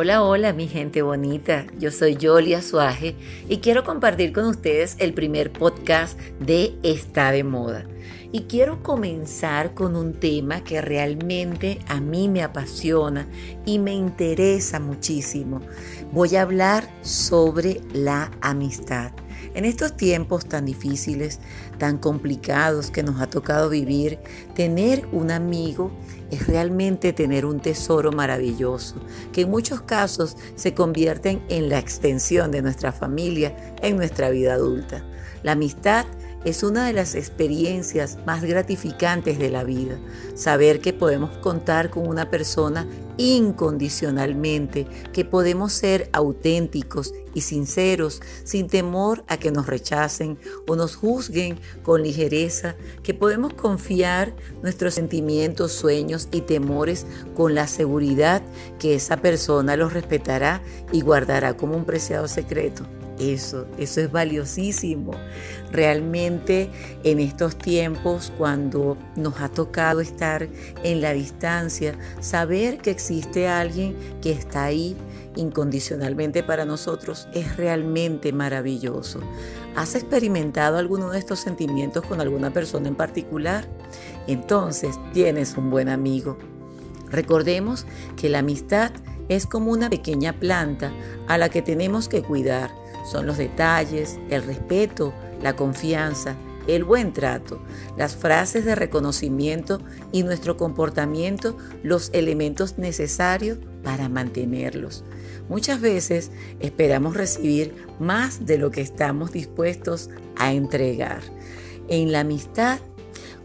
Hola, hola mi gente bonita, yo soy Yolia Suaje y quiero compartir con ustedes el primer podcast de Está de Moda. Y quiero comenzar con un tema que realmente a mí me apasiona y me interesa muchísimo. Voy a hablar sobre la amistad. En estos tiempos tan difíciles, tan complicados que nos ha tocado vivir, tener un amigo es realmente tener un tesoro maravilloso, que en muchos casos se convierten en la extensión de nuestra familia en nuestra vida adulta. La amistad es una de las experiencias más gratificantes de la vida. Saber que podemos contar con una persona incondicionalmente, que podemos ser auténticos y sinceros sin temor a que nos rechacen o nos juzguen con ligereza, que podemos confiar nuestros sentimientos, sueños y temores con la seguridad que esa persona los respetará y guardará como un preciado secreto. Eso, eso es valiosísimo. Realmente en estos tiempos, cuando nos ha tocado estar en la distancia, saber que existe alguien que está ahí incondicionalmente para nosotros es realmente maravilloso. ¿Has experimentado alguno de estos sentimientos con alguna persona en particular? Entonces tienes un buen amigo. Recordemos que la amistad es como una pequeña planta a la que tenemos que cuidar son los detalles, el respeto, la confianza, el buen trato, las frases de reconocimiento y nuestro comportamiento los elementos necesarios para mantenerlos. Muchas veces esperamos recibir más de lo que estamos dispuestos a entregar. En la amistad,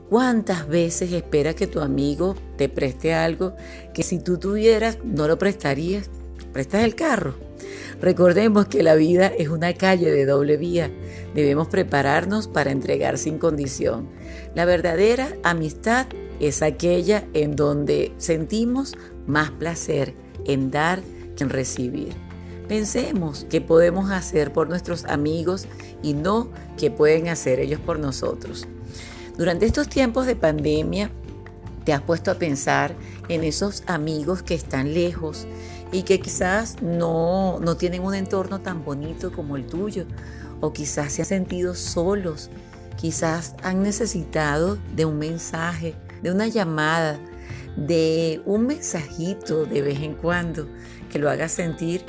¿cuántas veces esperas que tu amigo te preste algo que si tú tuvieras no lo prestarías? ¿Prestas el carro? Recordemos que la vida es una calle de doble vía. Debemos prepararnos para entregar sin condición. La verdadera amistad es aquella en donde sentimos más placer en dar que en recibir. Pensemos qué podemos hacer por nuestros amigos y no qué pueden hacer ellos por nosotros. Durante estos tiempos de pandemia, te has puesto a pensar en esos amigos que están lejos y que quizás no, no tienen un entorno tan bonito como el tuyo, o quizás se han sentido solos, quizás han necesitado de un mensaje, de una llamada, de un mensajito de vez en cuando que lo haga sentir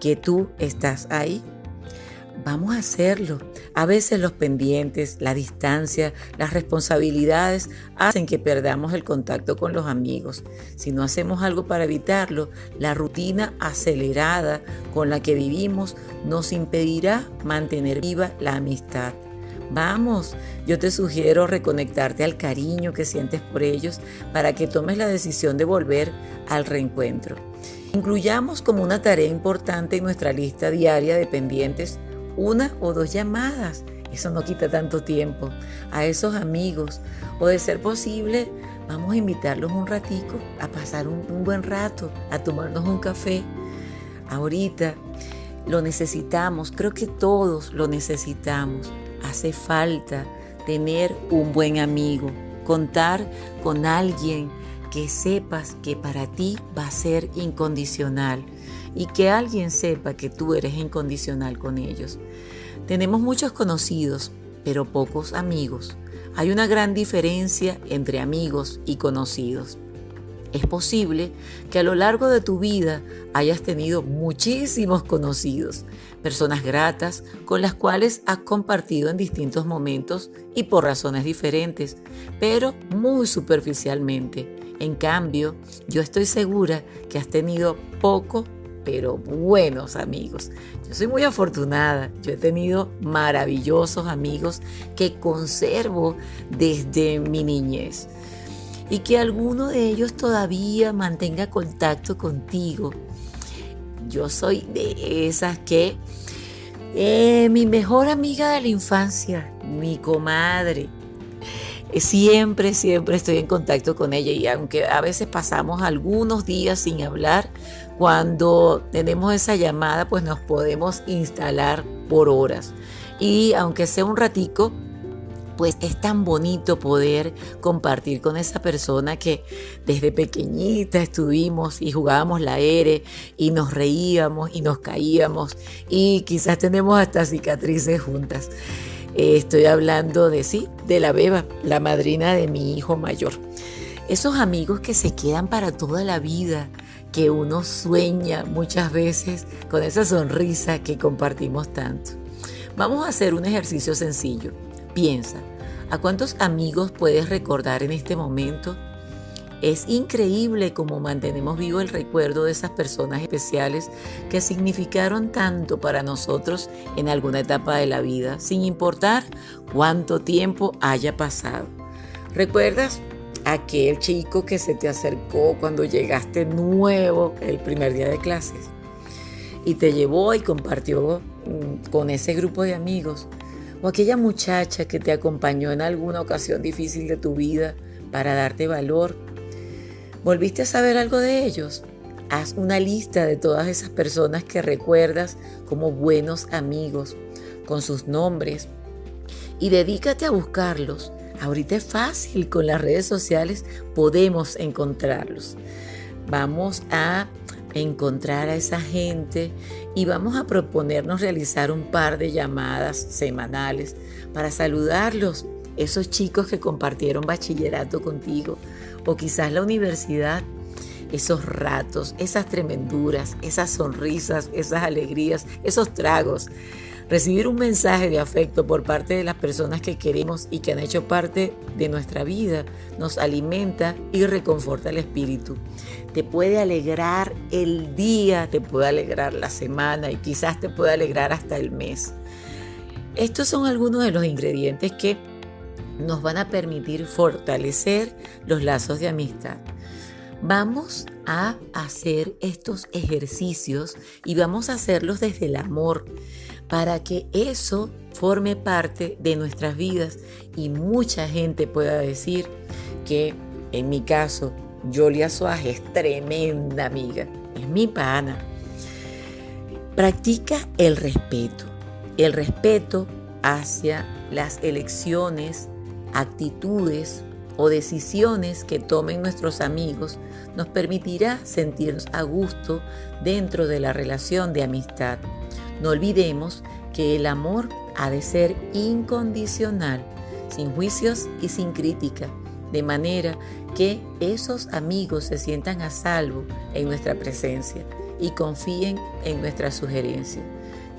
que tú estás ahí Vamos a hacerlo. A veces los pendientes, la distancia, las responsabilidades hacen que perdamos el contacto con los amigos. Si no hacemos algo para evitarlo, la rutina acelerada con la que vivimos nos impedirá mantener viva la amistad. Vamos, yo te sugiero reconectarte al cariño que sientes por ellos para que tomes la decisión de volver al reencuentro. Incluyamos como una tarea importante en nuestra lista diaria de pendientes una o dos llamadas. Eso no quita tanto tiempo. A esos amigos, o de ser posible, vamos a invitarlos un ratico a pasar un, un buen rato, a tomarnos un café. Ahorita lo necesitamos, creo que todos lo necesitamos. Hace falta tener un buen amigo, contar con alguien que sepas que para ti va a ser incondicional y que alguien sepa que tú eres incondicional con ellos. Tenemos muchos conocidos, pero pocos amigos. Hay una gran diferencia entre amigos y conocidos. Es posible que a lo largo de tu vida hayas tenido muchísimos conocidos, personas gratas con las cuales has compartido en distintos momentos y por razones diferentes, pero muy superficialmente. En cambio, yo estoy segura que has tenido poco pero buenos amigos. Yo soy muy afortunada, yo he tenido maravillosos amigos que conservo desde mi niñez y que alguno de ellos todavía mantenga contacto contigo. Yo soy de esas que eh, mi mejor amiga de la infancia, mi comadre, siempre, siempre estoy en contacto con ella y aunque a veces pasamos algunos días sin hablar, cuando tenemos esa llamada pues nos podemos instalar por horas. Y aunque sea un ratico, pues es tan bonito poder compartir con esa persona que desde pequeñita estuvimos y jugábamos la ere y nos reíamos y nos caíamos y quizás tenemos hasta cicatrices juntas. Estoy hablando de sí, de la beba, la madrina de mi hijo mayor. Esos amigos que se quedan para toda la vida, que uno sueña muchas veces con esa sonrisa que compartimos tanto. Vamos a hacer un ejercicio sencillo. Piensa, ¿a cuántos amigos puedes recordar en este momento? Es increíble cómo mantenemos vivo el recuerdo de esas personas especiales que significaron tanto para nosotros en alguna etapa de la vida, sin importar cuánto tiempo haya pasado. ¿Recuerdas aquel chico que se te acercó cuando llegaste nuevo el primer día de clases y te llevó y compartió mm, con ese grupo de amigos? o aquella muchacha que te acompañó en alguna ocasión difícil de tu vida para darte valor. ¿Volviste a saber algo de ellos? Haz una lista de todas esas personas que recuerdas como buenos amigos, con sus nombres, y dedícate a buscarlos. Ahorita es fácil, con las redes sociales podemos encontrarlos. Vamos a encontrar a esa gente y vamos a proponernos realizar un par de llamadas semanales para saludarlos, esos chicos que compartieron bachillerato contigo o quizás la universidad, esos ratos, esas tremenduras, esas sonrisas, esas alegrías, esos tragos Recibir un mensaje de afecto por parte de las personas que queremos y que han hecho parte de nuestra vida nos alimenta y reconforta el espíritu. Te puede alegrar el día, te puede alegrar la semana y quizás te puede alegrar hasta el mes. Estos son algunos de los ingredientes que nos van a permitir fortalecer los lazos de amistad. Vamos a hacer estos ejercicios y vamos a hacerlos desde el amor para que eso forme parte de nuestras vidas y mucha gente pueda decir que en mi caso, Jolia Suárez es tremenda amiga, es mi pana. Practica el respeto, el respeto hacia las elecciones, actitudes o decisiones que tomen nuestros amigos nos permitirá sentirnos a gusto dentro de la relación de amistad. No olvidemos que el amor ha de ser incondicional, sin juicios y sin crítica, de manera que esos amigos se sientan a salvo en nuestra presencia y confíen en nuestra sugerencia.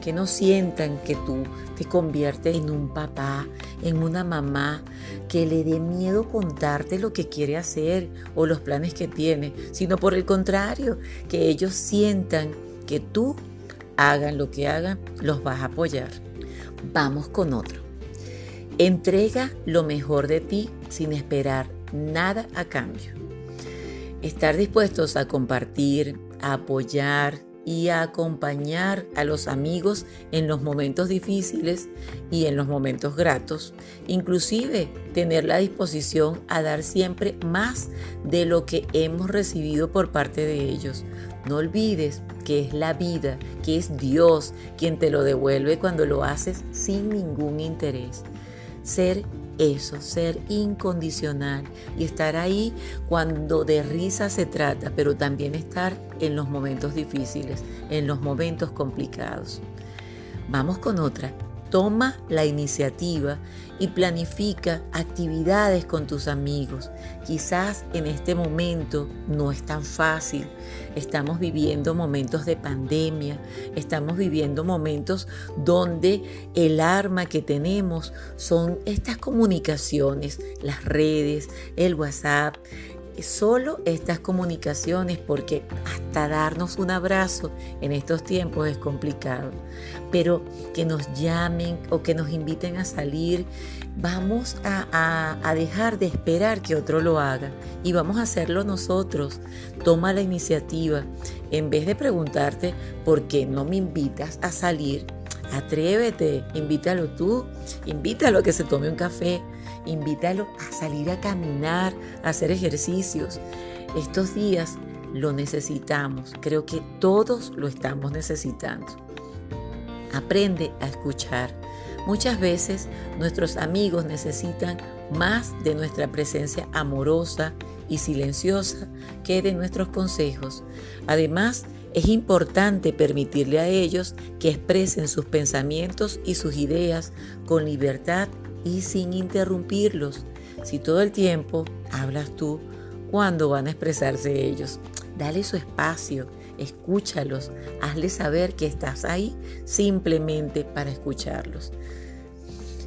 Que no sientan que tú te conviertes en un papá, en una mamá, que le dé miedo contarte lo que quiere hacer o los planes que tiene, sino por el contrario, que ellos sientan que tú hagan lo que hagan, los vas a apoyar. Vamos con otro. Entrega lo mejor de ti sin esperar nada a cambio. Estar dispuestos a compartir, a apoyar y a acompañar a los amigos en los momentos difíciles y en los momentos gratos. Inclusive tener la disposición a dar siempre más de lo que hemos recibido por parte de ellos. No olvides que es la vida, que es Dios quien te lo devuelve cuando lo haces sin ningún interés. Ser eso, ser incondicional y estar ahí cuando de risa se trata, pero también estar en los momentos difíciles, en los momentos complicados. Vamos con otra. Toma la iniciativa y planifica actividades con tus amigos. Quizás en este momento no es tan fácil. Estamos viviendo momentos de pandemia, estamos viviendo momentos donde el arma que tenemos son estas comunicaciones, las redes, el WhatsApp, solo estas comunicaciones porque hasta darnos un abrazo en estos tiempos es complicado. Pero que nos llamen o que nos inviten a salir, vamos a, dejar de esperar que otro lo haga y vamos a hacerlo nosotros. Toma la iniciativa. En vez de preguntarte por qué no me invitas a salir, Atrévete, invítalo tú, invítalo a que se tome un café, invítalo a salir a caminar, a hacer ejercicios. Estos días lo necesitamos, creo que todos lo estamos necesitando. Aprende a escuchar, Muchas veces nuestros amigos necesitan más de nuestra presencia amorosa y silenciosa que de nuestros consejos. Además, es importante permitirle a ellos que expresen sus pensamientos y sus ideas con libertad y sin interrumpirlos. Si todo el tiempo hablas tú, ¿cuándo van a expresarse ellos? Dale su espacio, escúchalos, hazle saber que estás ahí simplemente para escucharlos.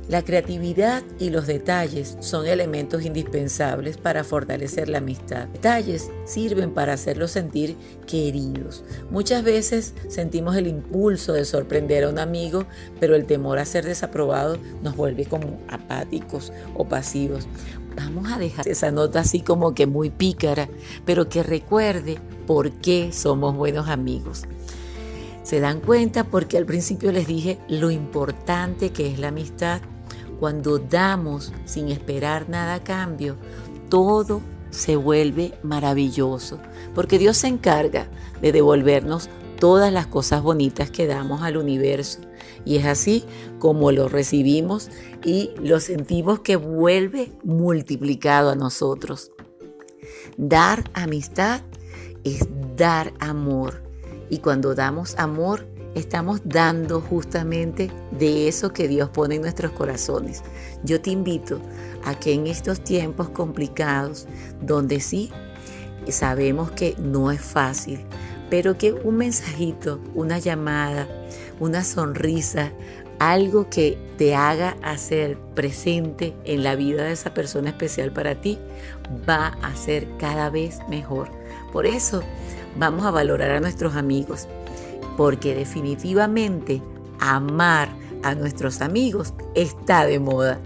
La creatividad y los detalles son elementos indispensables para fortalecer la amistad. Detalles sirven para hacerlos sentir queridos. Muchas veces sentimos el impulso de sorprender a un amigo, pero el temor a ser desaprobado nos vuelve como apáticos o pasivos. Vamos a dejar esa nota así como que muy pícara, pero que recuerde por qué somos buenos amigos. Se dan cuenta porque al principio les dije lo importante que es la amistad cuando damos sin esperar nada a cambio, todo se vuelve maravilloso, porque Dios se encarga de devolvernos todas las cosas bonitas que damos al universo. Y es así como lo recibimos y lo sentimos que vuelve multiplicado a nosotros. Dar amistad es dar amor. Y cuando damos amor, estamos dando justamente de eso que Dios pone en nuestros corazones. Yo te invito a que en estos tiempos complicados, donde sí sabemos que no es fácil, pero que un mensajito, una llamada, una sonrisa, algo que te haga hacer presente en la vida de esa persona especial para ti, va a ser cada vez mejor. Por eso vamos a valorar a nuestros amigos porque definitivamente amar a nuestros amigos está de moda.